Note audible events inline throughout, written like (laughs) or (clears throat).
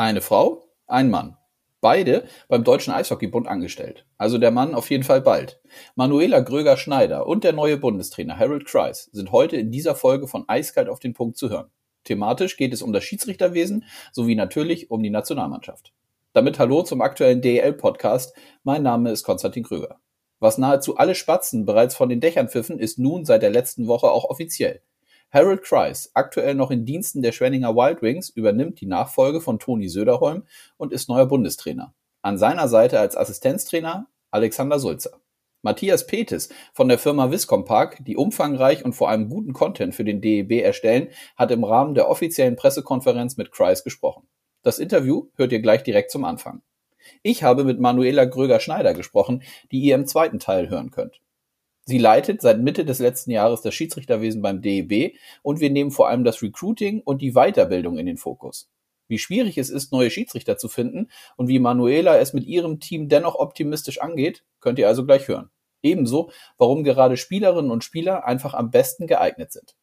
Eine Frau, ein Mann. Beide beim Deutschen Eishockeybund angestellt. Also der Mann auf jeden Fall bald. Manuela Gröger-Schneider und der neue Bundestrainer Harold Kreis sind heute in dieser Folge von Eiskalt auf den Punkt zu hören. Thematisch geht es um das Schiedsrichterwesen sowie natürlich um die Nationalmannschaft. Damit hallo zum aktuellen DEL-Podcast. Mein Name ist Konstantin Kröger. Was nahezu alle Spatzen bereits von den Dächern pfiffen, ist nun seit der letzten Woche auch offiziell. Harold Kreis, aktuell noch in Diensten der Schwenninger Wild Wings, übernimmt die Nachfolge von Toni Söderholm und ist neuer Bundestrainer. An seiner Seite als Assistenztrainer Alexander Sulzer. Matthias Petes von der Firma Viscompark, die umfangreich und vor allem guten Content für den DEB erstellen, hat im Rahmen der offiziellen Pressekonferenz mit Kreis gesprochen. Das Interview hört ihr gleich direkt zum Anfang. Ich habe mit Manuela Gröger-Schneider gesprochen, die ihr im zweiten Teil hören könnt. Sie leitet seit Mitte des letzten Jahres das Schiedsrichterwesen beim DEB und wir nehmen vor allem das Recruiting und die Weiterbildung in den Fokus. Wie schwierig es ist, neue Schiedsrichter zu finden und wie Manuela es mit ihrem Team dennoch optimistisch angeht, könnt ihr also gleich hören. Ebenso, warum gerade Spielerinnen und Spieler einfach am besten geeignet sind.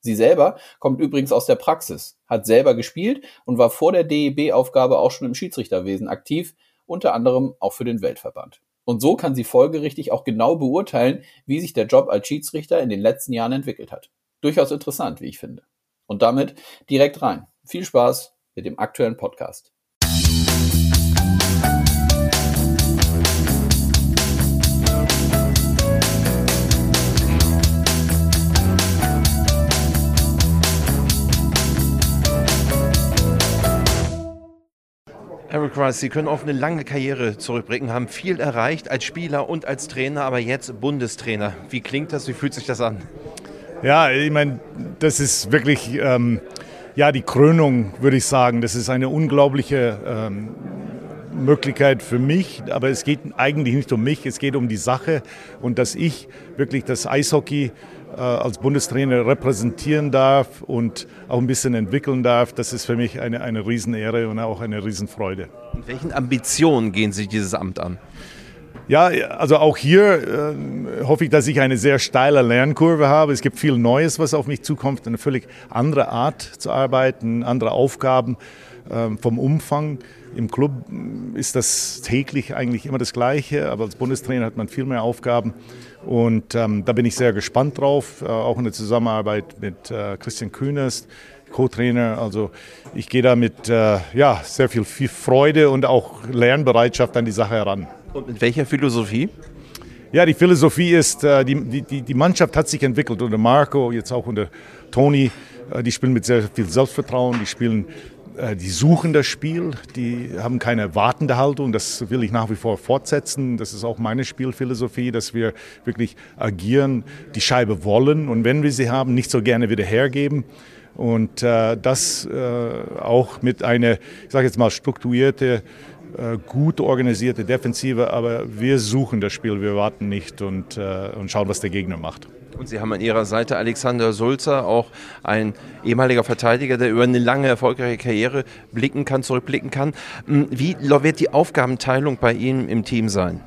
Sie selber kommt übrigens aus der Praxis, hat selber gespielt und war vor der DEB-Aufgabe auch schon im Schiedsrichterwesen aktiv, unter anderem auch für den Weltverband. Und so kann sie folgerichtig auch genau beurteilen, wie sich der Job als Schiedsrichter in den letzten Jahren entwickelt hat. Durchaus interessant, wie ich finde. Und damit direkt rein. Viel Spaß mit dem aktuellen Podcast. Eric Rice, Sie können auf eine lange Karriere zurückblicken, haben viel erreicht als Spieler und als Trainer, aber jetzt Bundestrainer. Wie klingt das? Wie fühlt sich das an? Ja, ich meine, das ist wirklich ähm, ja, die Krönung, würde ich sagen. Das ist eine unglaubliche ähm, Möglichkeit für mich, aber es geht eigentlich nicht um mich, es geht um die Sache und dass ich wirklich das Eishockey als Bundestrainer repräsentieren darf und auch ein bisschen entwickeln darf, das ist für mich eine, eine Riesenehre und auch eine Riesenfreude. Mit welchen Ambitionen gehen Sie dieses Amt an? Ja, also auch hier äh, hoffe ich, dass ich eine sehr steile Lernkurve habe. Es gibt viel Neues, was auf mich zukommt, eine völlig andere Art zu arbeiten, andere Aufgaben äh, vom Umfang. Im Club ist das täglich eigentlich immer das Gleiche, aber als Bundestrainer hat man viel mehr Aufgaben. Und ähm, da bin ich sehr gespannt drauf, äh, auch in der Zusammenarbeit mit äh, Christian Kühners, Co-Trainer. Also ich gehe da mit äh, ja, sehr viel, viel Freude und auch Lernbereitschaft an die Sache heran. Und mit welcher Philosophie? Ja, die Philosophie ist, äh, die, die, die Mannschaft hat sich entwickelt unter Marco, jetzt auch unter Toni. Äh, die spielen mit sehr viel Selbstvertrauen, die spielen die suchen das Spiel, die haben keine wartende Haltung. Das will ich nach wie vor fortsetzen. Das ist auch meine Spielphilosophie, dass wir wirklich agieren, die Scheibe wollen und wenn wir sie haben, nicht so gerne wieder hergeben. Und äh, das äh, auch mit einer, ich sage jetzt mal, strukturierte, äh, gut organisierte Defensive. Aber wir suchen das Spiel, wir warten nicht und, äh, und schauen, was der Gegner macht. Und Sie haben an Ihrer Seite Alexander Sulzer, auch ein ehemaliger Verteidiger, der über eine lange erfolgreiche Karriere blicken kann, zurückblicken kann. Hm, wie wird die Aufgabenteilung bei Ihnen im Team sein?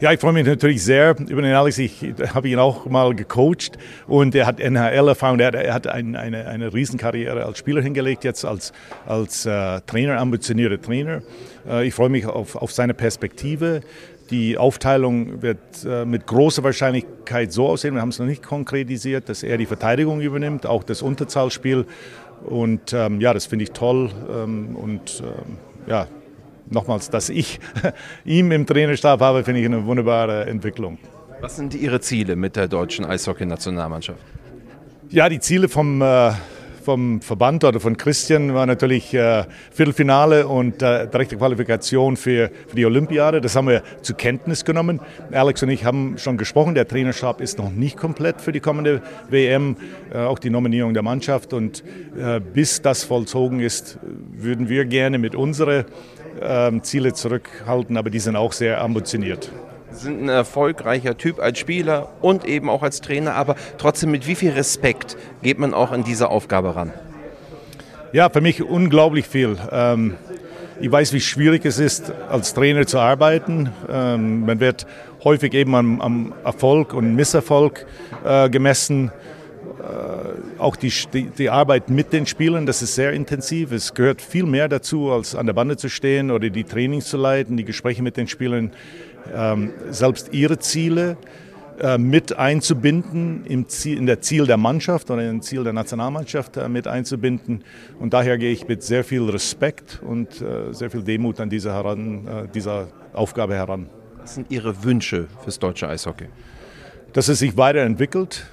Ja, ich freue mich natürlich sehr über den Alex. Ich habe ihn auch mal gecoacht und er hat NHL-Erfahrung. Er hat, er hat ein, eine, eine Riesenkarriere als Spieler hingelegt, jetzt als, als äh, Trainer, ambitionierter Trainer. Äh, ich freue mich auf, auf seine Perspektive. Die Aufteilung wird äh, mit großer Wahrscheinlichkeit so aussehen, wir haben es noch nicht konkretisiert, dass er die Verteidigung übernimmt, auch das Unterzahlspiel. Und ähm, ja, das finde ich toll. Ähm, und ähm, ja, nochmals, dass ich (laughs) ihn im Trainerstab habe, finde ich eine wunderbare Entwicklung. Was sind Ihre Ziele mit der deutschen Eishockey-Nationalmannschaft? Ja, die Ziele vom äh, vom Verband oder von Christian war natürlich äh, Viertelfinale und äh, direkte Qualifikation für, für die Olympiade. Das haben wir zur Kenntnis genommen. Alex und ich haben schon gesprochen, der Trainerstab ist noch nicht komplett für die kommende WM, äh, auch die Nominierung der Mannschaft. Und äh, bis das vollzogen ist, würden wir gerne mit unseren ähm, Ziele zurückhalten, aber die sind auch sehr ambitioniert sind ein erfolgreicher Typ als Spieler und eben auch als Trainer, aber trotzdem mit wie viel Respekt geht man auch an diese Aufgabe ran? Ja, für mich unglaublich viel. Ähm, ich weiß, wie schwierig es ist, als Trainer zu arbeiten. Ähm, man wird häufig eben am, am Erfolg und Misserfolg äh, gemessen. äh, auch die, die, die, Arbeit mit den Spielern, das ist sehr intensiv. Es gehört viel mehr dazu, als an der Bande zu stehen oder die Trainings zu leiten, die Gespräche mit den Spielern, selbst ihre Ziele äh, mit einzubinden im Ziel, in der Ziel der Mannschaft oder im Ziel der Nationalmannschaft äh, mit einzubinden. Und daher gehe ich mit sehr viel Respekt und äh, sehr viel Demut an diese heran, dieser Aufgabe heran. Was sind Ihre Wünsche fürs deutsche Eishockey? Dass es sich weiterentwickelt.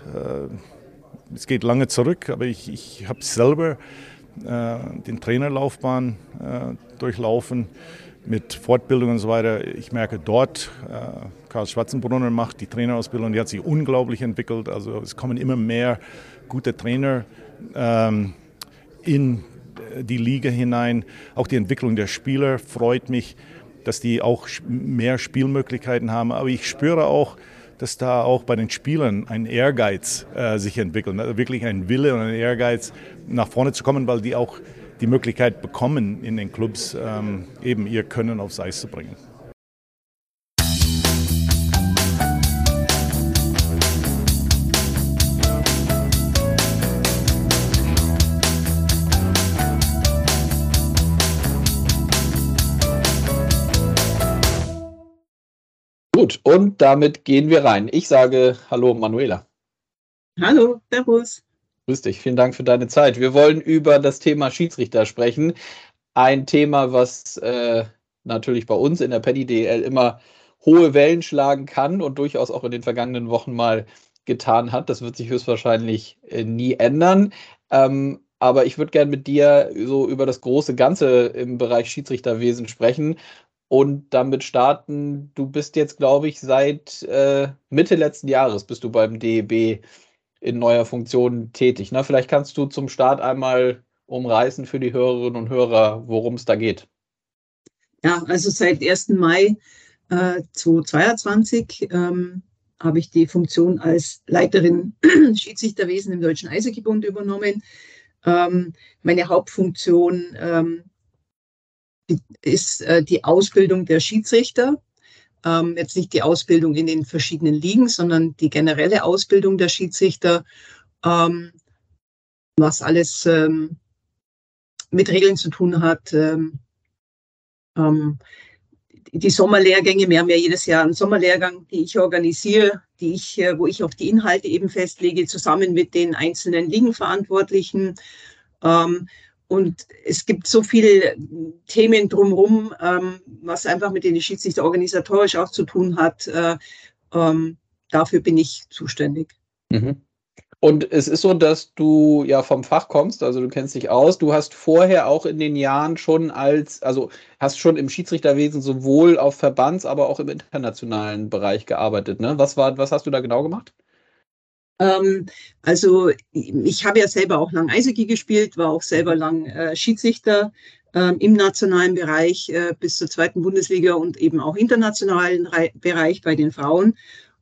Es geht lange zurück, aber ich, ich habe selber den Trainerlaufbahn durchlaufen mit Fortbildung und so weiter. Ich merke dort, äh, Karl Schwarzenbrunner macht die Trainerausbildung, die hat sich unglaublich entwickelt. Also es kommen immer mehr gute Trainer ähm, in die Liga hinein. Auch die Entwicklung der Spieler freut mich, dass die auch mehr Spielmöglichkeiten haben. Aber ich spüre auch, dass da auch bei den Spielern ein Ehrgeiz äh, sich entwickelt, also wirklich ein Wille und ein Ehrgeiz nach vorne zu kommen, weil die auch die Möglichkeit bekommen, in den Clubs ähm, eben ihr Können aufs Eis zu bringen. Gut, und damit gehen wir rein. Ich sage Hallo, Manuela. Hallo, Servus. Grüß dich, vielen Dank für deine Zeit. Wir wollen über das Thema Schiedsrichter sprechen. Ein Thema, was äh, natürlich bei uns in der Penny DL immer hohe Wellen schlagen kann und durchaus auch in den vergangenen Wochen mal getan hat. Das wird sich höchstwahrscheinlich äh, nie ändern. Ähm, aber ich würde gerne mit dir so über das große Ganze im Bereich Schiedsrichterwesen sprechen und damit starten. Du bist jetzt, glaube ich, seit äh, Mitte letzten Jahres bist du beim DEB in neuer Funktion tätig. Ne? Vielleicht kannst du zum Start einmal umreißen für die Hörerinnen und Hörer, worum es da geht. Ja, also seit 1. Mai äh, 2022 ähm, habe ich die Funktion als Leiterin (clears throat) Schiedsrichterwesen im Deutschen Eishockeybund übernommen. Ähm, meine Hauptfunktion ähm, ist äh, die Ausbildung der Schiedsrichter ähm, jetzt nicht die Ausbildung in den verschiedenen Ligen, sondern die generelle Ausbildung der Schiedsrichter, ähm, was alles ähm, mit Regeln zu tun hat. Ähm, ähm, die Sommerlehrgänge, wir haben ja jedes Jahr einen Sommerlehrgang, die ich organisiere, die ich, äh, wo ich auch die Inhalte eben festlege, zusammen mit den einzelnen Ligenverantwortlichen. Ähm, und es gibt so viele Themen drumherum, ähm, was einfach mit den Schiedsrichter organisatorisch auch zu tun hat. Äh, ähm, dafür bin ich zuständig. Mhm. Und es ist so, dass du ja vom Fach kommst, also du kennst dich aus. Du hast vorher auch in den Jahren schon als, also hast schon im Schiedsrichterwesen sowohl auf Verbands-, aber auch im internationalen Bereich gearbeitet. Ne? Was, war, was hast du da genau gemacht? Ähm, also ich habe ja selber auch lang Eishockey gespielt, war auch selber lang äh, Schiedsrichter äh, im nationalen Bereich äh, bis zur zweiten Bundesliga und eben auch internationalen Re Bereich bei den Frauen.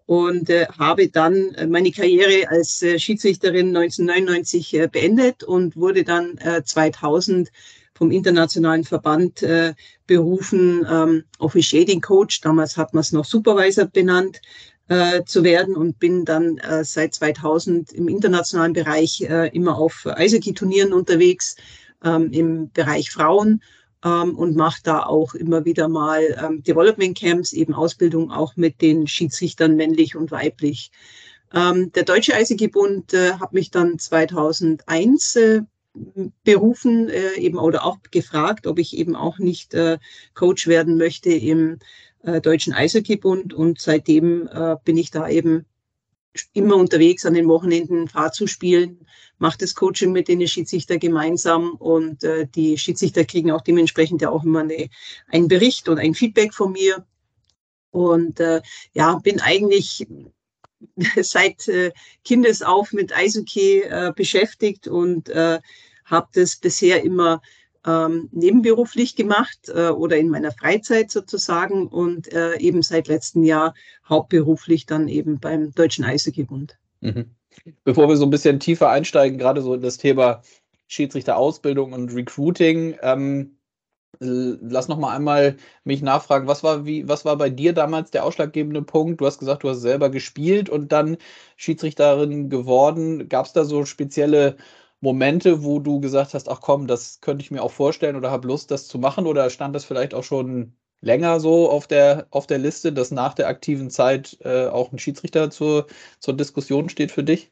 Und äh, habe dann äh, meine Karriere als äh, Schiedsrichterin 1999 äh, beendet und wurde dann äh, 2000 vom internationalen Verband äh, berufen, ähm, Officiating Coach, damals hat man es noch Supervisor benannt, äh, zu werden und bin dann äh, seit 2000 im internationalen Bereich äh, immer auf Eishockey-Turnieren unterwegs, ähm, im Bereich Frauen ähm, und mache da auch immer wieder mal ähm, Development Camps, eben Ausbildung auch mit den Schiedsrichtern männlich und weiblich. Ähm, der Deutsche Eishockeybund äh, hat mich dann 2001 äh, berufen, äh, eben oder auch gefragt, ob ich eben auch nicht Coach werden möchte im äh, Deutschen Eishockeybund und seitdem äh, bin ich da eben immer unterwegs an den Wochenenden, fahre zu spielen, mache das Coaching mit den Schiedsrichter gemeinsam und äh, die Schiedsrichter kriegen auch dementsprechend ja auch immer eine, einen Bericht und ein Feedback von mir. Und äh, ja, bin eigentlich (laughs) seit äh, Kindesauf mit Eishockey äh, beschäftigt und äh, habe das bisher immer ähm, nebenberuflich gemacht äh, oder in meiner Freizeit sozusagen und äh, eben seit letztem Jahr hauptberuflich dann eben beim Deutschen Eishockeybund. Mhm. Bevor wir so ein bisschen tiefer einsteigen, gerade so in das Thema Schiedsrichterausbildung und Recruiting, ähm, lass noch mal einmal mich nachfragen, was war, wie, was war bei dir damals der ausschlaggebende Punkt? Du hast gesagt, du hast selber gespielt und dann Schiedsrichterin geworden. Gab es da so spezielle Momente, wo du gesagt hast, ach komm, das könnte ich mir auch vorstellen oder habe Lust, das zu machen? Oder stand das vielleicht auch schon länger so auf der, auf der Liste, dass nach der aktiven Zeit äh, auch ein Schiedsrichter zur, zur Diskussion steht für dich?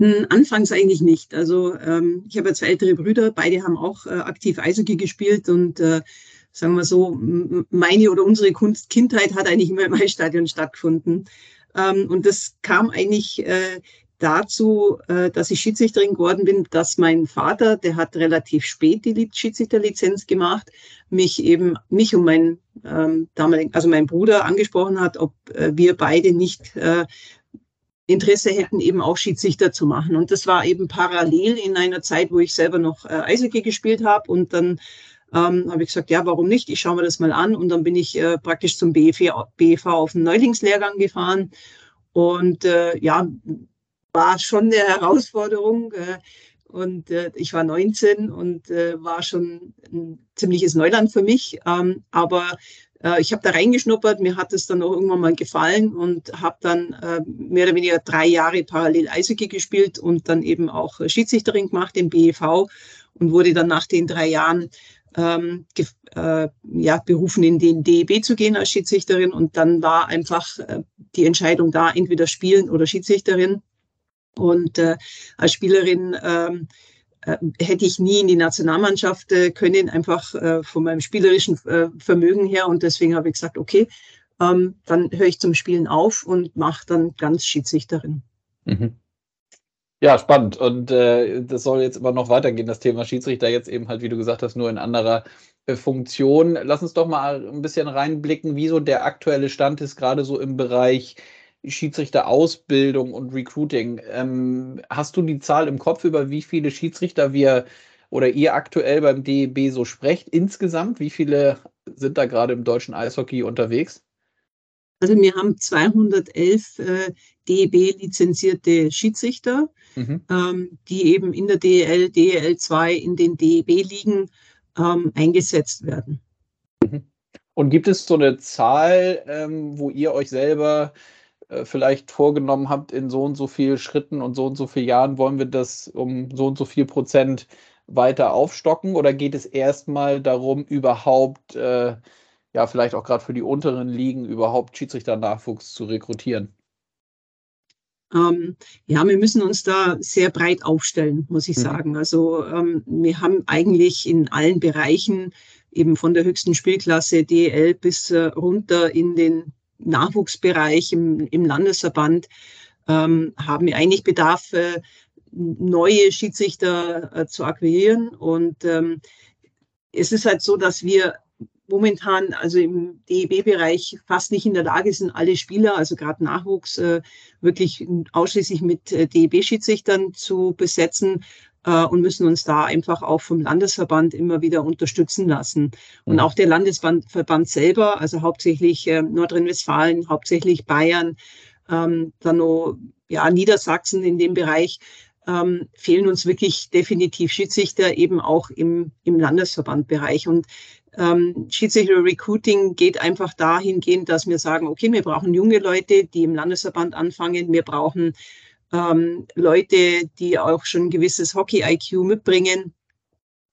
Hm, anfangs eigentlich nicht. Also ähm, ich habe ja zwei ältere Brüder, beide haben auch äh, aktiv Eishockey gespielt und äh, sagen wir so, meine oder unsere Kunst Kindheit hat eigentlich immer im Eisstadion stattgefunden. Ähm, und das kam eigentlich äh, dazu, äh, dass ich Schiedsrichterin geworden bin, dass mein Vater, der hat relativ spät die Schiedsrichterlizenz gemacht, mich eben, mich und mein ähm, damaligen, also mein Bruder angesprochen hat, ob äh, wir beide nicht äh, Interesse hätten, eben auch Schiedsrichter zu machen. Und das war eben parallel in einer Zeit, wo ich selber noch äh, Eishockey gespielt habe. Und dann ähm, habe ich gesagt, ja, warum nicht? Ich schaue mir das mal an. Und dann bin ich äh, praktisch zum BFV auf den Neulingslehrgang gefahren. Und äh, ja, war schon eine Herausforderung. Äh, und äh, ich war 19 und äh, war schon ein ziemliches Neuland für mich. Ähm, aber ich habe da reingeschnuppert, mir hat es dann auch irgendwann mal gefallen und habe dann mehr oder weniger drei Jahre parallel Eishockey gespielt und dann eben auch Schiedsrichterin gemacht im BEV und wurde dann nach den drei Jahren ähm, äh, ja, berufen, in den DEB zu gehen als Schiedsrichterin. Und dann war einfach äh, die Entscheidung da, entweder spielen oder Schiedsrichterin. Und äh, als Spielerin ähm, äh, hätte ich nie in die Nationalmannschaft äh, können, einfach äh, von meinem spielerischen äh, Vermögen her. Und deswegen habe ich gesagt, okay, ähm, dann höre ich zum Spielen auf und mache dann ganz Schiedsrichterin. Mhm. Ja, spannend. Und äh, das soll jetzt immer noch weitergehen, das Thema Schiedsrichter jetzt eben halt, wie du gesagt hast, nur in anderer Funktion. Lass uns doch mal ein bisschen reinblicken, wie so der aktuelle Stand ist, gerade so im Bereich Schiedsrichterausbildung und Recruiting. Ähm, hast du die Zahl im Kopf, über wie viele Schiedsrichter wir oder ihr aktuell beim DEB so sprecht insgesamt? Wie viele sind da gerade im deutschen Eishockey unterwegs? Also wir haben 211 äh, DEB-lizenzierte Schiedsrichter, mhm. ähm, die eben in der DEL, DEL 2 in den DEB-Ligen ähm, eingesetzt werden. Mhm. Und gibt es so eine Zahl, ähm, wo ihr euch selber vielleicht vorgenommen habt, in so und so viel Schritten und so und so vielen Jahren wollen wir das um so und so viel Prozent weiter aufstocken? Oder geht es erstmal darum, überhaupt, äh, ja, vielleicht auch gerade für die unteren Ligen, überhaupt Schiedsrichter-Nachwuchs zu rekrutieren? Ähm, ja, wir müssen uns da sehr breit aufstellen, muss ich mhm. sagen. Also ähm, wir haben eigentlich in allen Bereichen, eben von der höchsten Spielklasse DL bis äh, runter in den Nachwuchsbereich im, im Landesverband ähm, haben wir eigentlich Bedarf, äh, neue Schiedsrichter äh, zu akquirieren. Und ähm, es ist halt so, dass wir momentan, also im DEB-Bereich, fast nicht in der Lage sind, alle Spieler, also gerade Nachwuchs, äh, wirklich ausschließlich mit äh, DEB-Schiedsrichtern zu besetzen äh, und müssen uns da einfach auch vom Landesverband immer wieder unterstützen lassen. Und mhm. auch der Landesverband selber, also hauptsächlich äh, Nordrhein-Westfalen, hauptsächlich Bayern, ähm, dann noch ja, Niedersachsen in dem Bereich, ähm, fehlen uns wirklich definitiv Schiedsrichter eben auch im, im Landesverbandbereich. Und ähm, Schiedsrichter Recruiting geht einfach dahingehend, dass wir sagen, okay, wir brauchen junge Leute, die im Landesverband anfangen. Wir brauchen ähm, Leute, die auch schon ein gewisses Hockey-IQ mitbringen.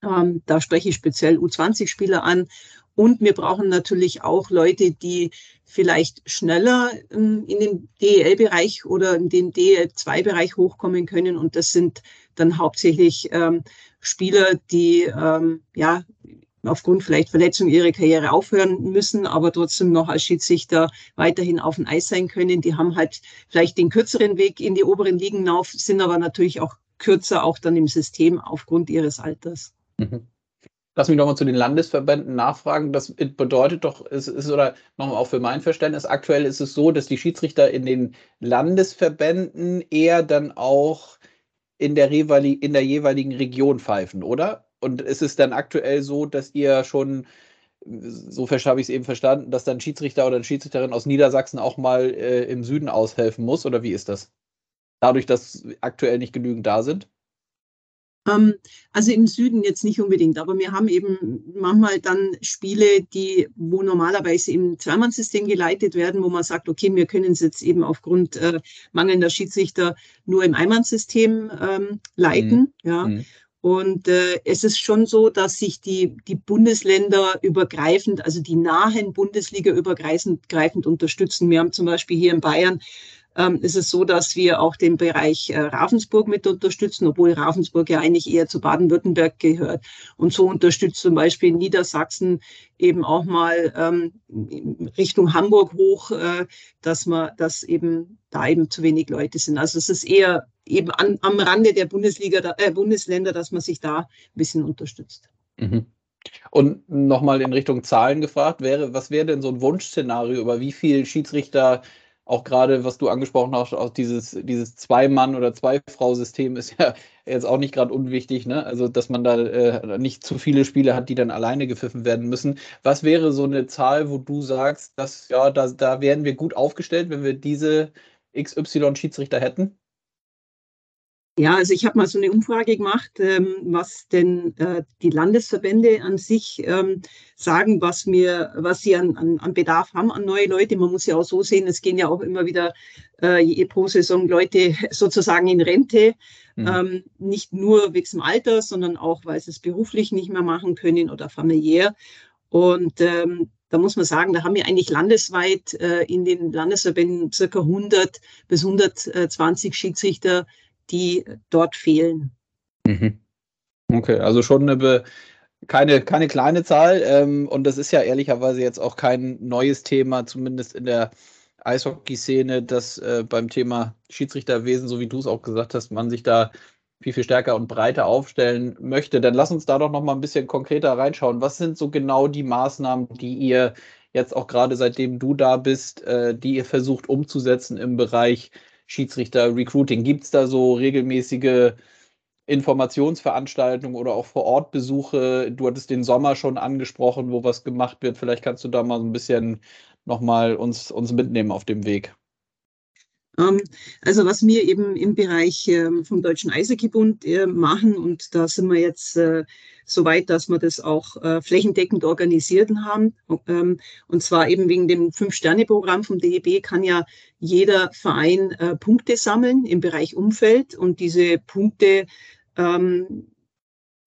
Ähm, da spreche ich speziell U20-Spieler an. Und wir brauchen natürlich auch Leute, die vielleicht schneller ähm, in den DEL-Bereich oder in den DEL-2-Bereich hochkommen können. Und das sind dann hauptsächlich ähm, Spieler, die ähm, ja aufgrund vielleicht Verletzung ihre Karriere aufhören müssen, aber trotzdem noch als Schiedsrichter weiterhin auf dem Eis sein können. Die haben halt vielleicht den kürzeren Weg in die oberen Ligen auf, sind aber natürlich auch kürzer auch dann im System aufgrund ihres Alters. Mhm. Lass mich nochmal zu den Landesverbänden nachfragen. Das bedeutet doch, es ist oder nochmal auch für mein Verständnis, aktuell ist es so, dass die Schiedsrichter in den Landesverbänden eher dann auch in der, in der jeweiligen Region pfeifen, oder? Und ist es dann aktuell so, dass ihr schon, so habe ich es eben verstanden, dass dann Schiedsrichter oder eine Schiedsrichterin aus Niedersachsen auch mal äh, im Süden aushelfen muss? Oder wie ist das? Dadurch, dass aktuell nicht genügend da sind? Ähm, also im Süden jetzt nicht unbedingt, aber wir haben eben manchmal dann Spiele, die, wo normalerweise im Zweimannsystem geleitet werden, wo man sagt, okay, wir können es jetzt eben aufgrund äh, mangelnder Schiedsrichter nur im Einmannssystem ähm, leiten. Mhm. Ja. Mhm. Und äh, es ist schon so, dass sich die, die Bundesländer übergreifend, also die nahen Bundesliga übergreifend unterstützen. Wir haben zum Beispiel hier in Bayern ähm, ist es so, dass wir auch den Bereich äh, Ravensburg mit unterstützen, obwohl Ravensburg ja eigentlich eher zu Baden-Württemberg gehört. Und so unterstützt zum Beispiel Niedersachsen eben auch mal ähm, Richtung Hamburg hoch, äh, dass man, dass eben da eben zu wenig Leute sind. Also es ist eher eben an, am Rande der Bundesliga, äh, Bundesländer, dass man sich da ein bisschen unterstützt. Mhm. Und nochmal in Richtung Zahlen gefragt, wäre, was wäre denn so ein Wunschszenario, über wie viele Schiedsrichter auch gerade, was du angesprochen hast, auch dieses, dieses Zwei-Mann- oder Zwei-Frau-System ist ja (laughs) jetzt auch nicht gerade unwichtig, ne? Also, dass man da äh, nicht zu viele Spiele hat, die dann alleine gepfiffen werden müssen. Was wäre so eine Zahl, wo du sagst, dass, ja, da, da wären wir gut aufgestellt, wenn wir diese XY-Schiedsrichter hätten? Ja, also ich habe mal so eine Umfrage gemacht, ähm, was denn äh, die Landesverbände an sich ähm, sagen, was mir, was sie an, an, an Bedarf haben an neue Leute. Man muss ja auch so sehen, es gehen ja auch immer wieder äh, pro Saison Leute (laughs) sozusagen in Rente. Mhm. Ähm, nicht nur wegen dem Alter, sondern auch, weil sie es beruflich nicht mehr machen können oder familiär. Und ähm, da muss man sagen, da haben wir eigentlich landesweit äh, in den Landesverbänden circa 100 bis 120 Schiedsrichter, die dort fehlen. Mhm. Okay, also schon eine keine, keine kleine Zahl. Ähm, und das ist ja ehrlicherweise jetzt auch kein neues Thema, zumindest in der Eishockey-Szene, dass äh, beim Thema Schiedsrichterwesen, so wie du es auch gesagt hast, man sich da viel, viel stärker und breiter aufstellen möchte. Dann lass uns da doch noch mal ein bisschen konkreter reinschauen. Was sind so genau die Maßnahmen, die ihr jetzt auch gerade seitdem du da bist, äh, die ihr versucht umzusetzen im Bereich Schiedsrichter-Recruiting? Gibt es da so regelmäßige Informationsveranstaltungen oder auch vor Ort Besuche? Du hattest den Sommer schon angesprochen, wo was gemacht wird. Vielleicht kannst du da mal so ein bisschen nochmal uns, uns mitnehmen auf dem Weg. Ähm, also was wir eben im Bereich ähm, vom Deutschen Eishockeybund äh, machen und da sind wir jetzt äh, so weit, dass wir das auch äh, flächendeckend organisiert haben. Ähm, und zwar eben wegen dem Fünf-Sterne-Programm vom DEB kann ja jeder Verein Punkte sammeln im Bereich Umfeld und diese Punkte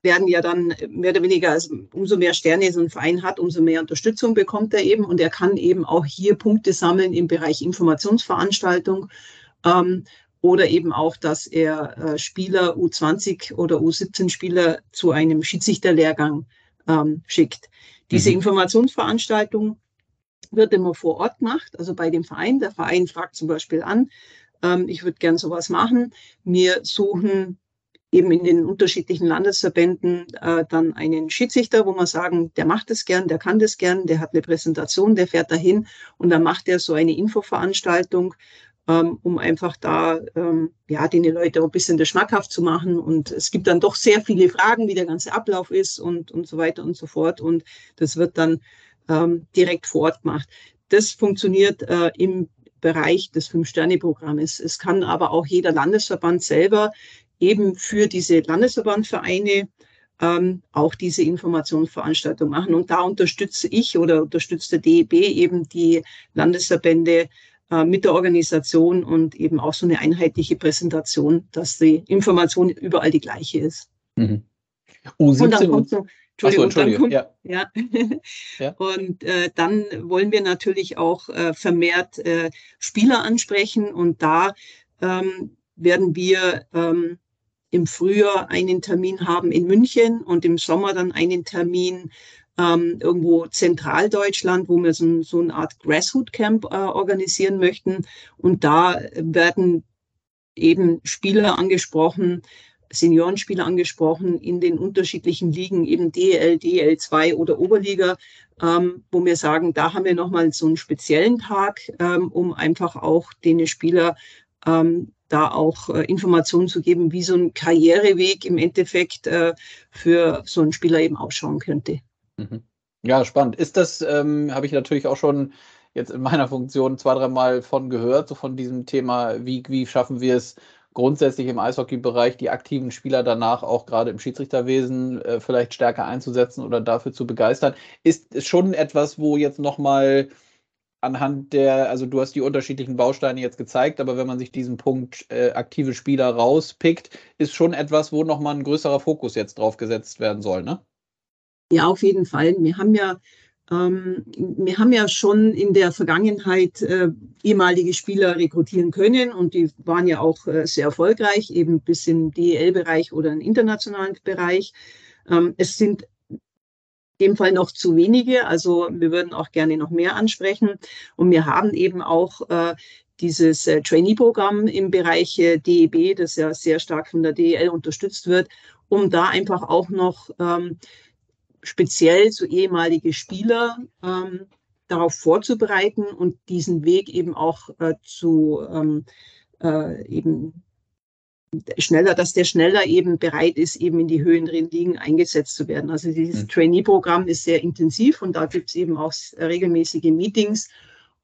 werden ja dann mehr oder weniger, also umso mehr Sterne so ein Verein hat, umso mehr Unterstützung bekommt er eben. Und er kann eben auch hier Punkte sammeln im Bereich Informationsveranstaltung ähm, oder eben auch, dass er äh, Spieler U20 oder U17-Spieler zu einem Schiedsrichterlehrgang ähm, schickt. Diese mhm. Informationsveranstaltung wird immer vor Ort gemacht, also bei dem Verein. Der Verein fragt zum Beispiel an, ähm, ich würde gern sowas machen. Wir suchen eben in den unterschiedlichen Landesverbänden äh, dann einen Schiedsrichter, wo man sagen, der macht es gern, der kann das gern, der hat eine Präsentation, der fährt dahin und dann macht er so eine Infoveranstaltung, ähm, um einfach da ähm, ja den Leute auch ein bisschen das schmackhaft zu machen. Und es gibt dann doch sehr viele Fragen, wie der ganze Ablauf ist und, und so weiter und so fort. Und das wird dann ähm, direkt vor Ort gemacht. Das funktioniert äh, im Bereich des Fünf-Sterne-Programmes. Es kann aber auch jeder Landesverband selber eben für diese Landesverbandvereine ähm, auch diese Informationsveranstaltung machen. Und da unterstütze ich oder unterstützt der DEB eben die Landesverbände äh, mit der Organisation und eben auch so eine einheitliche Präsentation, dass die Information überall die gleiche ist. Mhm. U17 und dann kommt so, Entschuldigung, so, Entschuldigung. Dann kommt, ja. ja. Und äh, dann wollen wir natürlich auch äh, vermehrt äh, Spieler ansprechen und da ähm, werden wir ähm, im Frühjahr einen Termin haben in München und im Sommer dann einen Termin ähm, irgendwo Zentraldeutschland, wo wir so, so eine Art Grassroot Camp äh, organisieren möchten. Und da werden eben Spieler angesprochen, Seniorenspieler angesprochen in den unterschiedlichen Ligen, eben DL, DL2 oder Oberliga, ähm, wo wir sagen, da haben wir nochmal so einen speziellen Tag, ähm, um einfach auch den Spieler ähm, da auch äh, Informationen zu geben, wie so ein Karriereweg im Endeffekt äh, für so einen Spieler eben ausschauen könnte. Mhm. Ja, spannend. Ist das, ähm, habe ich natürlich auch schon jetzt in meiner Funktion zwei, dreimal von gehört, so von diesem Thema, wie, wie schaffen wir es, grundsätzlich im Eishockey-Bereich die aktiven Spieler danach auch gerade im Schiedsrichterwesen äh, vielleicht stärker einzusetzen oder dafür zu begeistern, ist schon etwas, wo jetzt nochmal anhand der, also du hast die unterschiedlichen Bausteine jetzt gezeigt, aber wenn man sich diesen Punkt äh, aktive Spieler rauspickt, ist schon etwas, wo nochmal ein größerer Fokus jetzt drauf gesetzt werden soll, ne? Ja, auf jeden Fall. Wir haben ja ähm, wir haben ja schon in der Vergangenheit äh, ehemalige Spieler rekrutieren können und die waren ja auch äh, sehr erfolgreich, eben bis im DEL-Bereich oder im internationalen Bereich. Ähm, es sind in dem Fall noch zu wenige, also wir würden auch gerne noch mehr ansprechen. Und wir haben eben auch äh, dieses äh, Trainee-Programm im Bereich äh, DEB, das ja sehr stark von der DEL unterstützt wird, um da einfach auch noch ähm, speziell so ehemalige Spieler ähm, darauf vorzubereiten und diesen Weg eben auch äh, zu ähm, äh, eben schneller, dass der schneller eben bereit ist, eben in die höheren Ligen eingesetzt zu werden. Also dieses mhm. Trainee-Programm ist sehr intensiv und da gibt es eben auch regelmäßige Meetings.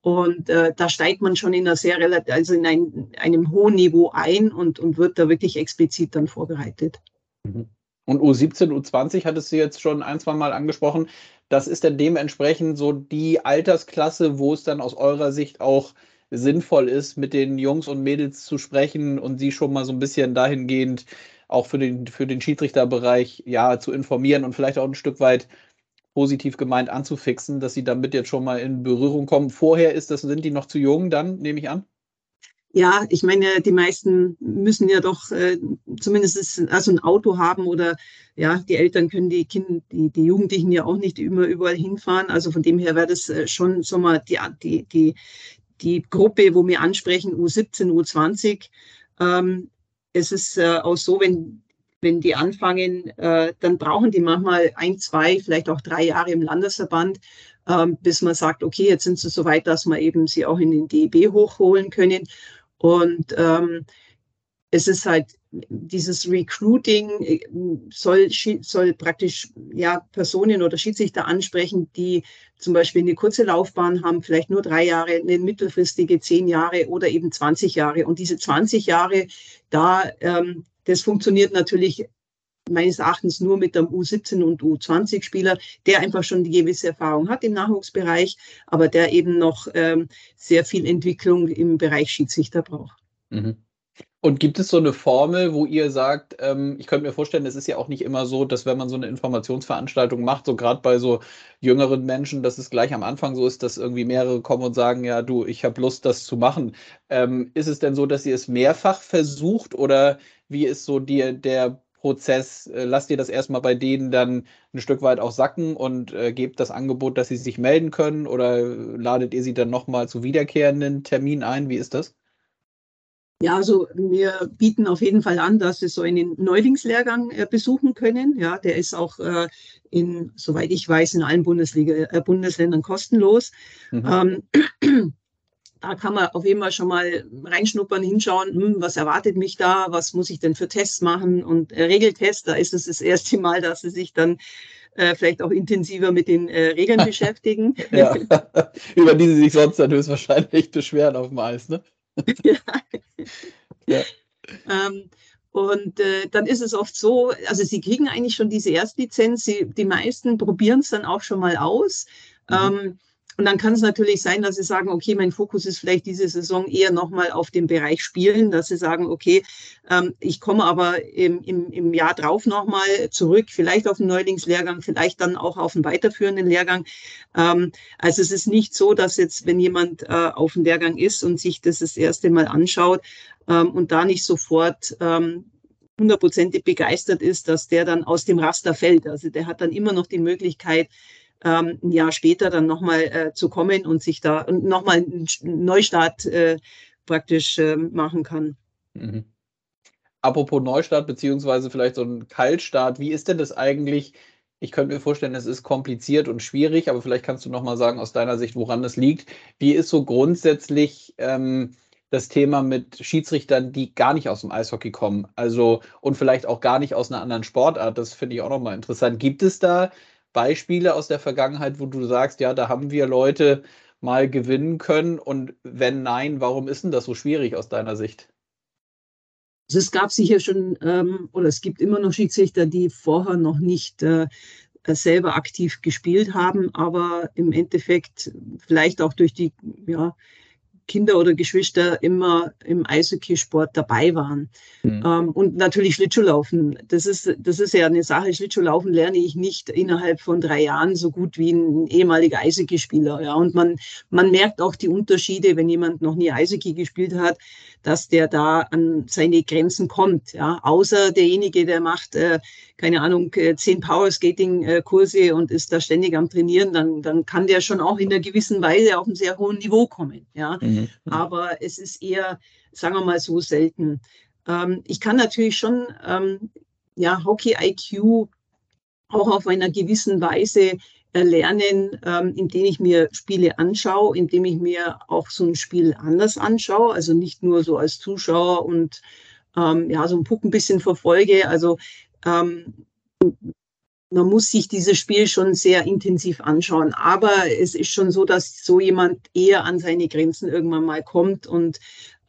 Und äh, da steigt man schon in einer sehr relativ, also in ein, einem hohen Niveau ein und, und wird da wirklich explizit dann vorbereitet. Mhm. Und U17, U20 hattest du jetzt schon ein, zwei Mal angesprochen. Das ist dann dementsprechend so die Altersklasse, wo es dann aus eurer Sicht auch sinnvoll ist, mit den Jungs und Mädels zu sprechen und sie schon mal so ein bisschen dahingehend auch für den, für den Schiedsrichterbereich ja zu informieren und vielleicht auch ein Stück weit positiv gemeint anzufixen, dass sie damit jetzt schon mal in Berührung kommen. Vorher ist das, sind die noch zu jung, dann nehme ich an? Ja, ich meine, die meisten müssen ja doch äh, zumindest also ein Auto haben oder ja, die Eltern können die Kinder, die, die Jugendlichen ja auch nicht immer überall hinfahren. Also von dem her wäre das äh, schon so mal die, die, die, die Gruppe, wo wir ansprechen, U17, U20. Ähm, es ist äh, auch so, wenn, wenn die anfangen, äh, dann brauchen die manchmal ein, zwei, vielleicht auch drei Jahre im Landesverband, ähm, bis man sagt, okay, jetzt sind sie so weit, dass wir eben sie auch in den DEB hochholen können. Und ähm, es ist halt dieses Recruiting äh, soll, soll praktisch ja Personen oder Schiedsrichter ansprechen, die zum Beispiel eine kurze Laufbahn haben, vielleicht nur drei Jahre, eine mittelfristige zehn Jahre oder eben 20 Jahre. Und diese 20 Jahre, da ähm, das funktioniert natürlich meines Erachtens nur mit dem U17 und U20-Spieler, der einfach schon die gewisse Erfahrung hat im Nachwuchsbereich, aber der eben noch ähm, sehr viel Entwicklung im Bereich Schiedsrichter braucht. Mhm. Und gibt es so eine Formel, wo ihr sagt, ähm, ich könnte mir vorstellen, es ist ja auch nicht immer so, dass wenn man so eine Informationsveranstaltung macht, so gerade bei so jüngeren Menschen, dass es gleich am Anfang so ist, dass irgendwie mehrere kommen und sagen, ja, du, ich habe Lust, das zu machen. Ähm, ist es denn so, dass ihr es mehrfach versucht oder wie ist so die, der Prozess, äh, lasst ihr das erstmal bei denen dann ein Stück weit auch sacken und äh, gebt das Angebot, dass sie sich melden können oder ladet ihr sie dann nochmal zu wiederkehrenden Terminen ein? Wie ist das? Ja, also wir bieten auf jeden Fall an, dass sie so einen Neulingslehrgang äh, besuchen können. Ja, der ist auch äh, in, soweit ich weiß, in allen Bundesliga, äh, Bundesländern kostenlos. Mhm. Ähm, (clears throat) da kann man auf jeden Fall schon mal reinschnuppern, hinschauen, hm, was erwartet mich da, was muss ich denn für Tests machen und äh, Regeltests, da ist es das erste Mal, dass sie sich dann äh, vielleicht auch intensiver mit den äh, Regeln (laughs) beschäftigen. ja, (laughs) über die sie sich sonst dann höchstwahrscheinlich beschweren auf dem Eis, ne? (laughs) ja. Ähm, und äh, dann ist es oft so, also sie kriegen eigentlich schon diese Erstlizenz, sie, die meisten probieren es dann auch schon mal aus. Mhm. Ähm, und dann kann es natürlich sein, dass sie sagen, okay, mein Fokus ist vielleicht diese Saison eher nochmal auf dem Bereich Spielen, dass sie sagen, okay, ähm, ich komme aber im, im, im Jahr drauf nochmal zurück, vielleicht auf einen Neulingslehrgang, vielleicht dann auch auf einen weiterführenden Lehrgang. Ähm, also es ist nicht so, dass jetzt, wenn jemand äh, auf dem Lehrgang ist und sich das das erste Mal anschaut ähm, und da nicht sofort ähm, hundertprozentig begeistert ist, dass der dann aus dem Raster fällt. Also der hat dann immer noch die Möglichkeit, ähm, ein Jahr später dann nochmal äh, zu kommen und sich da nochmal einen Neustart äh, praktisch äh, machen kann. Mhm. Apropos Neustart, beziehungsweise vielleicht so ein Kaltstart, wie ist denn das eigentlich? Ich könnte mir vorstellen, es ist kompliziert und schwierig, aber vielleicht kannst du nochmal sagen aus deiner Sicht, woran das liegt. Wie ist so grundsätzlich ähm, das Thema mit Schiedsrichtern, die gar nicht aus dem Eishockey kommen? Also und vielleicht auch gar nicht aus einer anderen Sportart. Das finde ich auch nochmal interessant. Gibt es da Beispiele aus der Vergangenheit, wo du sagst, ja, da haben wir Leute mal gewinnen können? Und wenn nein, warum ist denn das so schwierig aus deiner Sicht? Also es gab sicher schon, ähm, oder es gibt immer noch Schiedsrichter, die vorher noch nicht äh, selber aktiv gespielt haben, aber im Endeffekt vielleicht auch durch die ja, Kinder oder Geschwister immer im Eishockeysport dabei waren. Mhm. Ähm, und natürlich Schlittschuhlaufen. Das ist, das ist ja eine Sache. Schlittschuhlaufen lerne ich nicht innerhalb von drei Jahren so gut wie ein ehemaliger Eishockeyspieler. Ja, und man, man merkt auch die Unterschiede, wenn jemand noch nie Eishockey gespielt hat, dass der da an seine Grenzen kommt. Ja, außer derjenige, der macht, äh, keine Ahnung, äh, zehn Power-Skating-Kurse und ist da ständig am Trainieren, dann, dann kann der schon auch in einer gewissen Weise auf ein sehr hohen Niveau kommen. Ja, mhm. Aber es ist eher, sagen wir mal so, selten. Ähm, ich kann natürlich schon, ähm, ja, Hockey-IQ auch auf einer gewissen Weise erlernen, ähm, indem ich mir Spiele anschaue, indem ich mir auch so ein Spiel anders anschaue, also nicht nur so als Zuschauer und ähm, ja, so ein Puck ein bisschen verfolge. Also ähm, man muss sich dieses Spiel schon sehr intensiv anschauen. Aber es ist schon so, dass so jemand eher an seine Grenzen irgendwann mal kommt und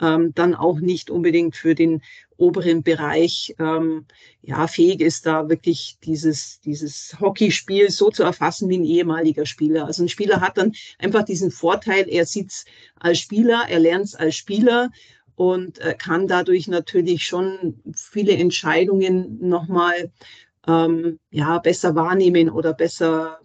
ähm, dann auch nicht unbedingt für den oberen Bereich ähm, ja, fähig ist, da wirklich dieses, dieses Hockeyspiel so zu erfassen wie ein ehemaliger Spieler. Also ein Spieler hat dann einfach diesen Vorteil, er sieht es als Spieler, er lernt es als Spieler und äh, kann dadurch natürlich schon viele Entscheidungen nochmal ähm, ja, besser wahrnehmen oder besser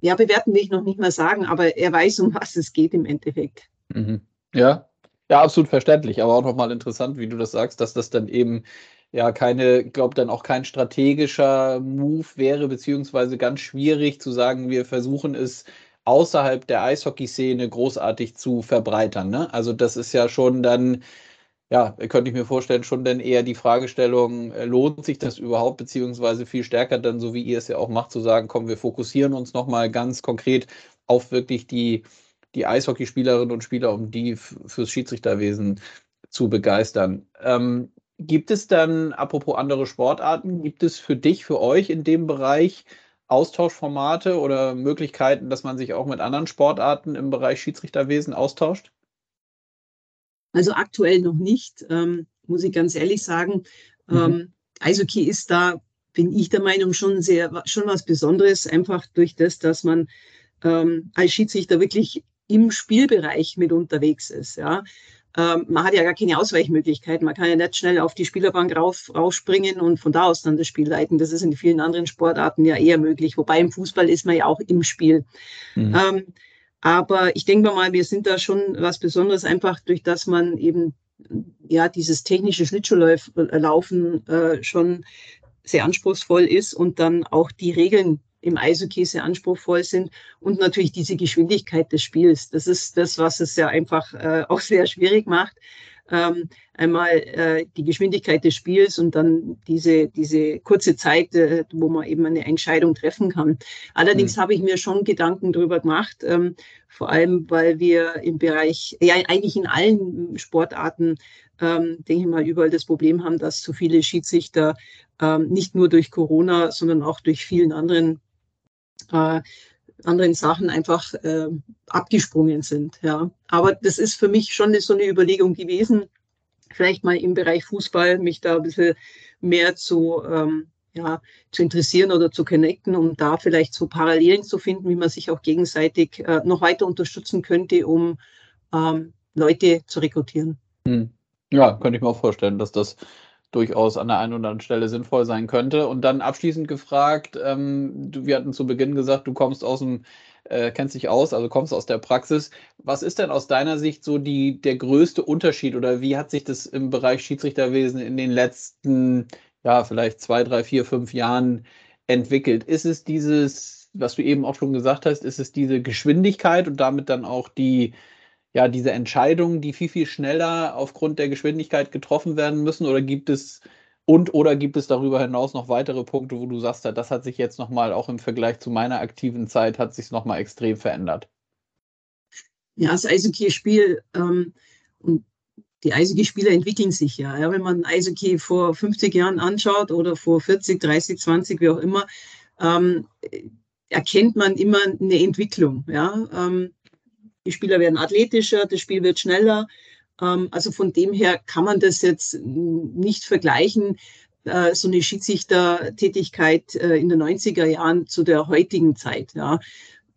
ja, bewerten will ich noch nicht mal sagen, aber er weiß, um was es geht im Endeffekt. Mhm. Ja, ja, absolut verständlich, aber auch nochmal interessant, wie du das sagst, dass das dann eben ja keine, glaube dann auch kein strategischer Move wäre, beziehungsweise ganz schwierig zu sagen, wir versuchen es außerhalb der Eishockey-Szene großartig zu verbreitern. Ne? Also das ist ja schon dann, ja, könnte ich mir vorstellen, schon dann eher die Fragestellung, äh, lohnt sich das überhaupt, beziehungsweise viel stärker dann, so wie ihr es ja auch macht, zu sagen, komm, wir fokussieren uns nochmal ganz konkret auf wirklich die die Eishockeyspielerinnen und Spieler, um die fürs Schiedsrichterwesen zu begeistern. Ähm, gibt es dann, apropos andere Sportarten, gibt es für dich, für euch in dem Bereich Austauschformate oder Möglichkeiten, dass man sich auch mit anderen Sportarten im Bereich Schiedsrichterwesen austauscht? Also aktuell noch nicht, ähm, muss ich ganz ehrlich sagen. Mhm. Ähm, Eishockey ist da, bin ich der Meinung, schon sehr, schon was Besonderes, einfach durch das, dass man ähm, als Schiedsrichter wirklich im Spielbereich mit unterwegs ist. Ja. Ähm, man hat ja gar keine Ausweichmöglichkeit. Man kann ja nicht schnell auf die Spielerbank rauf, rausspringen und von da aus dann das Spiel leiten. Das ist in vielen anderen Sportarten ja eher möglich. Wobei im Fußball ist man ja auch im Spiel. Mhm. Ähm, aber ich denke mal, wir sind da schon was Besonderes, einfach durch das man eben ja dieses technische Schlittschuhlaufen äh, schon sehr anspruchsvoll ist und dann auch die Regeln im Eishockey sehr anspruchsvoll sind und natürlich diese Geschwindigkeit des Spiels. Das ist das, was es ja einfach äh, (laughs) auch sehr schwierig macht. Ähm, einmal äh, die Geschwindigkeit des Spiels und dann diese, diese kurze Zeit, äh, wo man eben eine Entscheidung treffen kann. Allerdings mhm. habe ich mir schon Gedanken darüber gemacht, ähm, vor allem weil wir im Bereich, ja eigentlich in allen Sportarten, ähm, denke ich mal, überall das Problem haben, dass zu viele Schiedsrichter ähm, nicht nur durch Corona, sondern auch durch vielen anderen äh, anderen Sachen einfach äh, abgesprungen sind. Ja. Aber das ist für mich schon so eine Überlegung gewesen, vielleicht mal im Bereich Fußball mich da ein bisschen mehr zu, ähm, ja, zu interessieren oder zu connecten, um da vielleicht so Parallelen zu finden, wie man sich auch gegenseitig äh, noch weiter unterstützen könnte, um ähm, Leute zu rekrutieren. Hm. Ja, könnte ich mir auch vorstellen, dass das durchaus an der einen oder anderen Stelle sinnvoll sein könnte. Und dann abschließend gefragt, ähm, wir hatten zu Beginn gesagt, du kommst aus dem, äh, kennst dich aus, also kommst aus der Praxis. Was ist denn aus deiner Sicht so die, der größte Unterschied oder wie hat sich das im Bereich Schiedsrichterwesen in den letzten, ja, vielleicht zwei, drei, vier, fünf Jahren entwickelt? Ist es dieses, was du eben auch schon gesagt hast, ist es diese Geschwindigkeit und damit dann auch die, ja, diese Entscheidungen, die viel, viel schneller aufgrund der Geschwindigkeit getroffen werden müssen? Oder gibt es und oder gibt es darüber hinaus noch weitere Punkte, wo du sagst, das hat sich jetzt nochmal auch im Vergleich zu meiner aktiven Zeit, hat sich nochmal extrem verändert? Ja, das Eishockey-Spiel ähm, und die Eishockey-Spieler entwickeln sich ja. ja. Wenn man Eishockey vor 50 Jahren anschaut oder vor 40, 30, 20, wie auch immer, ähm, erkennt man immer eine Entwicklung. Ja. Ähm, die Spieler werden athletischer, das Spiel wird schneller. Ähm, also von dem her kann man das jetzt nicht vergleichen, äh, so eine Schiedsrichtertätigkeit äh, in den 90er Jahren zu der heutigen Zeit. Ja.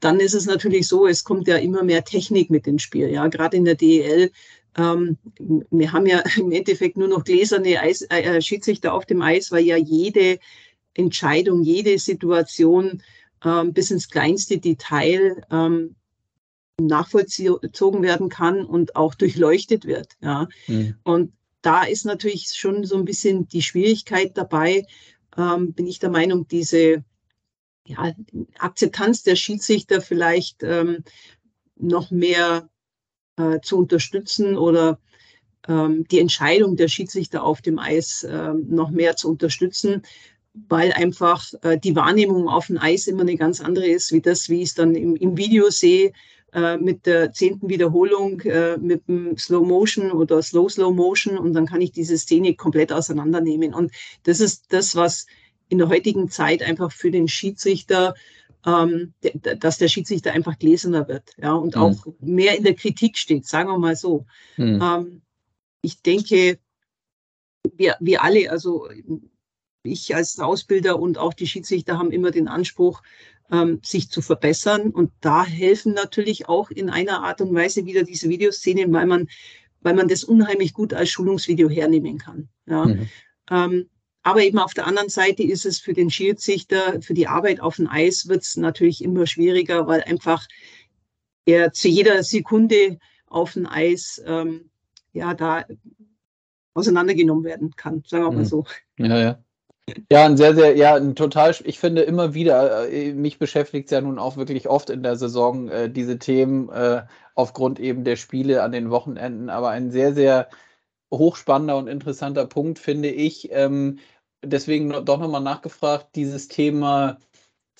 Dann ist es natürlich so, es kommt ja immer mehr Technik mit ins Spiel. Ja, gerade in der DEL ähm, wir haben ja (laughs) im Endeffekt nur noch gläserne Eis, äh, Schiedsrichter auf dem Eis, weil ja jede Entscheidung, jede Situation ähm, bis ins kleinste Detail ähm, nachvollzogen werden kann und auch (laughs) durchleuchtet wird. Ja. Mhm. Und da ist natürlich schon so ein bisschen die Schwierigkeit dabei, ähm, bin ich der Meinung, diese ja, Akzeptanz der Schiedsrichter vielleicht ähm, noch mehr äh, zu unterstützen oder ähm, die Entscheidung der Schiedsrichter auf dem Eis äh, noch mehr zu unterstützen, weil einfach äh, die Wahrnehmung auf dem Eis immer eine ganz andere ist, wie das, wie ich es dann im, im Video sehe, äh, mit der zehnten Wiederholung, äh, mit dem Slow Motion oder Slow Slow Motion und dann kann ich diese Szene komplett auseinandernehmen. Und das ist das, was in der heutigen Zeit einfach für den Schiedsrichter ähm, dass der Schiedsrichter einfach gläserner wird ja, und mhm. auch mehr in der Kritik steht, sagen wir mal so. Mhm. Ähm, ich denke, wir, wir alle, also ich als Ausbilder und auch die Schiedsrichter haben immer den Anspruch, ähm, sich zu verbessern. Und da helfen natürlich auch in einer Art und Weise wieder diese Videoszenen, weil man, weil man das unheimlich gut als Schulungsvideo hernehmen kann. Ja. Mhm. Ähm, aber eben auf der anderen Seite ist es für den Schiedsrichter, für die Arbeit auf dem Eis wird es natürlich immer schwieriger, weil einfach er zu jeder Sekunde auf dem Eis ähm, ja da auseinandergenommen werden kann, sagen wir mal mhm. so. Ja, ja. Ja, ein sehr, sehr, ja, ein total, ich finde immer wieder, äh, mich beschäftigt es ja nun auch wirklich oft in der Saison, äh, diese Themen äh, aufgrund eben der Spiele an den Wochenenden, aber ein sehr, sehr hochspannender und interessanter Punkt, finde ich. Ähm, deswegen doch nochmal nachgefragt, dieses Thema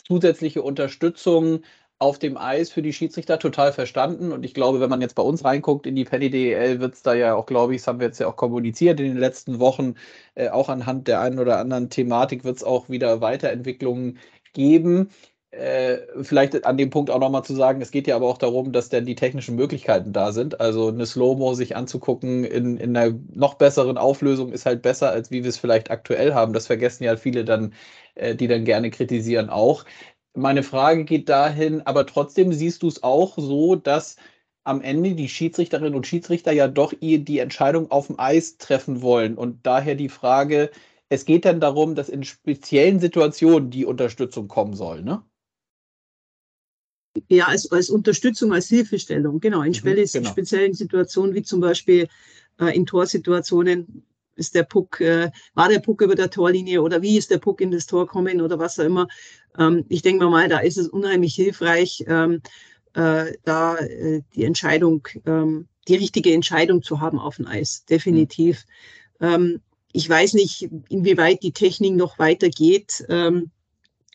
zusätzliche Unterstützung auf dem Eis für die Schiedsrichter total verstanden. Und ich glaube, wenn man jetzt bei uns reinguckt in die Penny DEL, wird es da ja auch, glaube ich, das haben wir jetzt ja auch kommuniziert in den letzten Wochen, äh, auch anhand der einen oder anderen Thematik wird es auch wieder Weiterentwicklungen geben. Äh, vielleicht an dem Punkt auch nochmal zu sagen, es geht ja aber auch darum, dass dann die technischen Möglichkeiten da sind. Also eine Slow-Mo sich anzugucken in, in einer noch besseren Auflösung ist halt besser, als wie wir es vielleicht aktuell haben. Das vergessen ja viele dann, äh, die dann gerne kritisieren auch. Meine Frage geht dahin, aber trotzdem siehst du es auch so, dass am Ende die Schiedsrichterinnen und Schiedsrichter ja doch die Entscheidung auf dem Eis treffen wollen. Und daher die Frage, es geht dann darum, dass in speziellen Situationen die Unterstützung kommen soll, ne? Ja, als, als Unterstützung, als Hilfestellung, genau. In mhm, genau. speziellen Situationen, wie zum Beispiel äh, in Torsituationen, ist der Puck, äh, war der Puck über der Torlinie oder wie ist der Puck in das Tor kommen oder was auch immer. Ähm, ich denke mal, da ist es unheimlich hilfreich, ähm, äh, da äh, die Entscheidung, ähm, die richtige Entscheidung zu haben auf dem Eis, definitiv. Mhm. ich weiß nicht, inwieweit die Technik noch weitergeht. Ähm,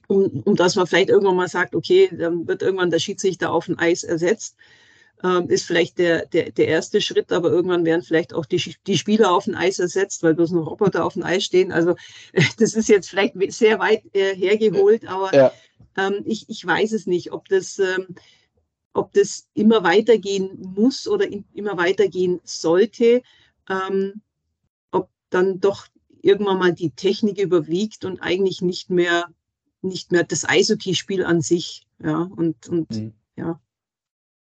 um, um dass man vielleicht irgendwann mal sagt, okay, dann wird irgendwann der Schiedsrichter auf dem Eis ersetzt. Ähm, ist vielleicht der, der, der erste Schritt, aber irgendwann werden vielleicht auch die, die Spieler auf dem Eis ersetzt, weil bloß noch Roboter auf dem Eis stehen. Also (laughs) das ist jetzt vielleicht sehr weit äh, hergeholt, aber ja. ähm, ich, ich weiß es nicht, ob das, ähm, ob das immer weitergehen muss oder in, immer weitergehen sollte, ähm, ob dann doch irgendwann mal die Technik überwiegt und eigentlich nicht mehr nicht mehr das Eishockey-Spiel an sich. Ja, und, und mhm. ja.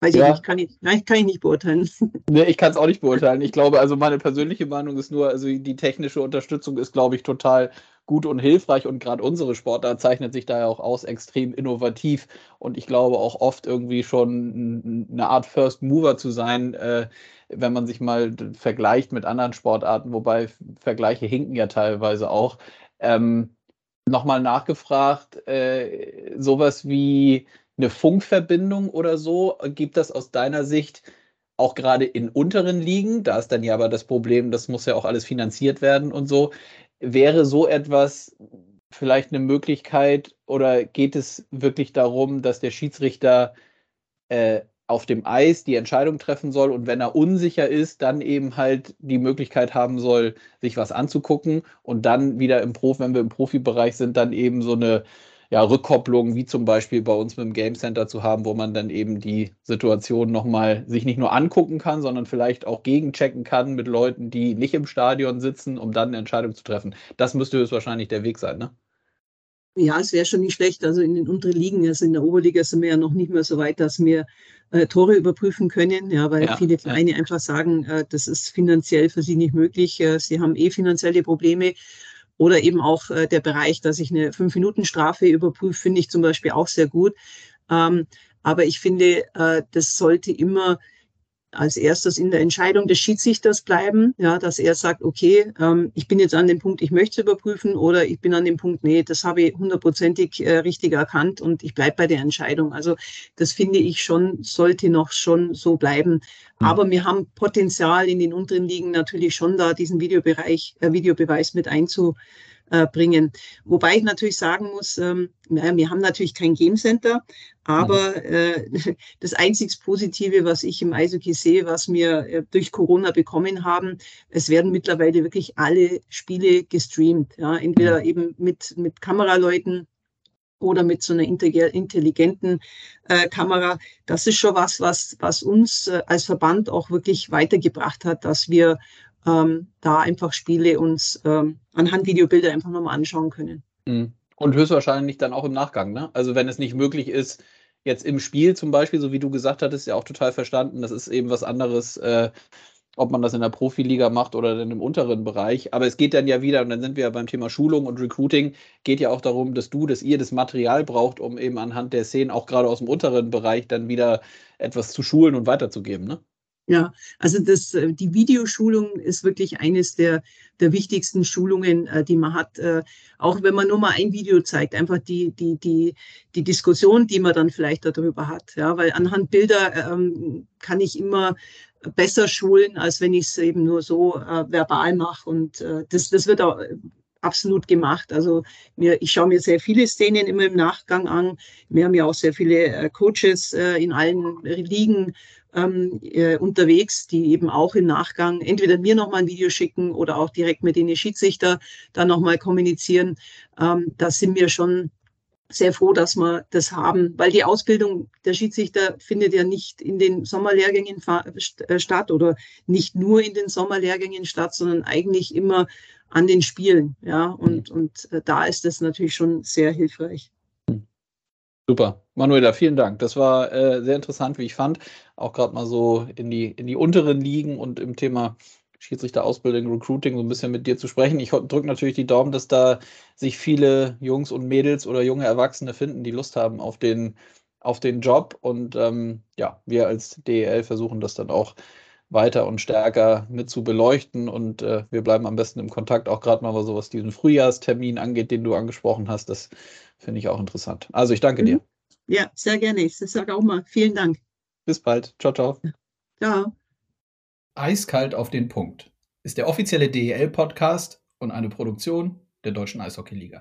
Weiß ja. ich nicht, kann ich, nein, kann ich nicht beurteilen. (laughs) Nee, ich kann es auch nicht beurteilen. Ich glaube, also meine persönliche Meinung ist nur, also die technische Unterstützung ist, glaube ich, total gut und hilfreich und gerade unsere Sportart zeichnet sich da ja auch aus, extrem innovativ und ich glaube auch oft irgendwie schon eine Art First Mover zu sein, äh, wenn man sich mal vergleicht mit anderen Sportarten, wobei Vergleiche hinken ja teilweise auch. Ähm, nochmal nachgefragt, äh, sowas wie eine Funkverbindung oder so, gibt das aus deiner Sicht auch gerade in unteren Ligen, da ist dann ja aber das Problem, das muss ja auch alles finanziert werden und so, wäre so etwas vielleicht eine Möglichkeit oder geht es wirklich darum, dass der Schiedsrichter äh, auf dem Eis die Entscheidung treffen soll und wenn er unsicher ist, dann eben halt die Möglichkeit haben soll, sich was anzugucken und dann wieder im Profi, wenn wir im Profibereich sind, dann eben so eine ja, Rückkopplungen, wie zum Beispiel bei uns mit dem Game Center zu haben, wo man dann eben die Situation nochmal sich nicht nur angucken kann, sondern vielleicht auch gegenchecken kann mit Leuten, die nicht im Stadion sitzen, um dann eine Entscheidung zu treffen. Das müsste höchstwahrscheinlich der Weg sein, ne? Ja, es wäre schon nicht schlecht. Also in den unteren Ligen, also in der Oberliga sind wir ja noch nicht mehr so weit, dass wir äh, Tore überprüfen können, ja, weil ja, viele Vereine ja. einfach sagen, äh, das ist finanziell für sie nicht möglich. Äh, sie haben eh finanzielle Probleme. Oder eben auch äh, der Bereich, dass ich eine Fünf-Minuten-Strafe überprüfe, finde ich zum Beispiel auch sehr gut. Ähm, aber ich finde, äh, das sollte immer als erstes in der Entscheidung des Schiedsrichters bleiben, ja, dass er sagt, okay, ähm, ich bin jetzt an dem Punkt, ich möchte es überprüfen oder ich bin an dem Punkt, nee, das habe ich hundertprozentig äh, richtig erkannt und ich bleibe bei der Entscheidung. Also das finde ich schon, sollte noch schon so bleiben. Mhm. Aber wir haben Potenzial in den unteren Ligen natürlich schon da, diesen Videobereich, äh, Videobeweis mit einzu, äh, bringen. Wobei ich natürlich sagen muss, ähm, ja, wir haben natürlich kein Game Center, aber äh, (laughs) das einzig Positive, was ich im Eishockey sehe, was wir äh, durch Corona bekommen haben, es werden mittlerweile wirklich alle Spiele gestreamt. Ja, entweder mhm. eben mit, mit Kameraleuten oder mit so einer intelligenten äh, Kamera. Das ist schon was, was, was uns äh, als Verband auch wirklich weitergebracht hat, dass wir ähm, da einfach Spiele uns ähm, anhand Videobilder einfach nochmal anschauen können. Mhm. Und höchstwahrscheinlich dann auch im Nachgang, ne? Also wenn es nicht möglich ist, jetzt im Spiel zum Beispiel, so wie du gesagt hattest, ja auch total verstanden, das ist eben was anderes, äh, ob man das in der Profiliga macht oder dann im unteren Bereich. Aber es geht dann ja wieder, und dann sind wir ja beim Thema Schulung und Recruiting, geht ja auch darum, dass du, dass ihr das Material braucht, um eben anhand der Szenen auch gerade aus dem unteren Bereich dann wieder etwas zu schulen und weiterzugeben, ne? Ja, also das, äh, die Videoschulung ist wirklich eines der, der wichtigsten Schulungen, äh, die man hat. Äh, auch wenn man nur mal ein Video zeigt, einfach die, die, die, die Diskussion, die man dann vielleicht darüber hat. Ja, weil anhand Bilder ähm, kann ich immer besser schulen, als wenn ich es eben nur so äh, verbal mache. Und äh, das, das wird auch absolut gemacht. Also mir, ich schaue mir sehr viele Szenen immer im Nachgang an. Wir haben ja auch sehr viele äh, Coaches äh, in allen Ligen ähm, äh, unterwegs, die eben auch im Nachgang entweder mir nochmal ein Video schicken oder auch direkt mit den Schiedsrichter dann nochmal kommunizieren. Ähm, da sind wir schon sehr froh, dass wir das haben, weil die Ausbildung der Schiedsrichter findet ja nicht in den Sommerlehrgängen äh, statt oder nicht nur in den Sommerlehrgängen statt, sondern eigentlich immer an den Spielen. Ja, und, und äh, da ist das natürlich schon sehr hilfreich. Super. Manuela, vielen Dank. Das war äh, sehr interessant, wie ich fand. Auch gerade mal so in die, in die unteren Ligen und im Thema Schiedsrichterausbildung, Recruiting so ein bisschen mit dir zu sprechen. Ich drücke natürlich die Daumen, dass da sich viele Jungs und Mädels oder junge Erwachsene finden, die Lust haben auf den, auf den Job. Und ähm, ja, wir als DEL versuchen das dann auch weiter und stärker mit zu beleuchten. Und äh, wir bleiben am besten im Kontakt, auch gerade mal so was diesen Frühjahrstermin angeht, den du angesprochen hast. Das finde ich auch interessant. Also ich danke mhm. dir. Ja, sehr gerne. Ich sage auch mal vielen Dank. Bis bald. Ciao, ciao. Ciao. Eiskalt auf den Punkt ist der offizielle DEL-Podcast und eine Produktion der Deutschen Eishockeyliga.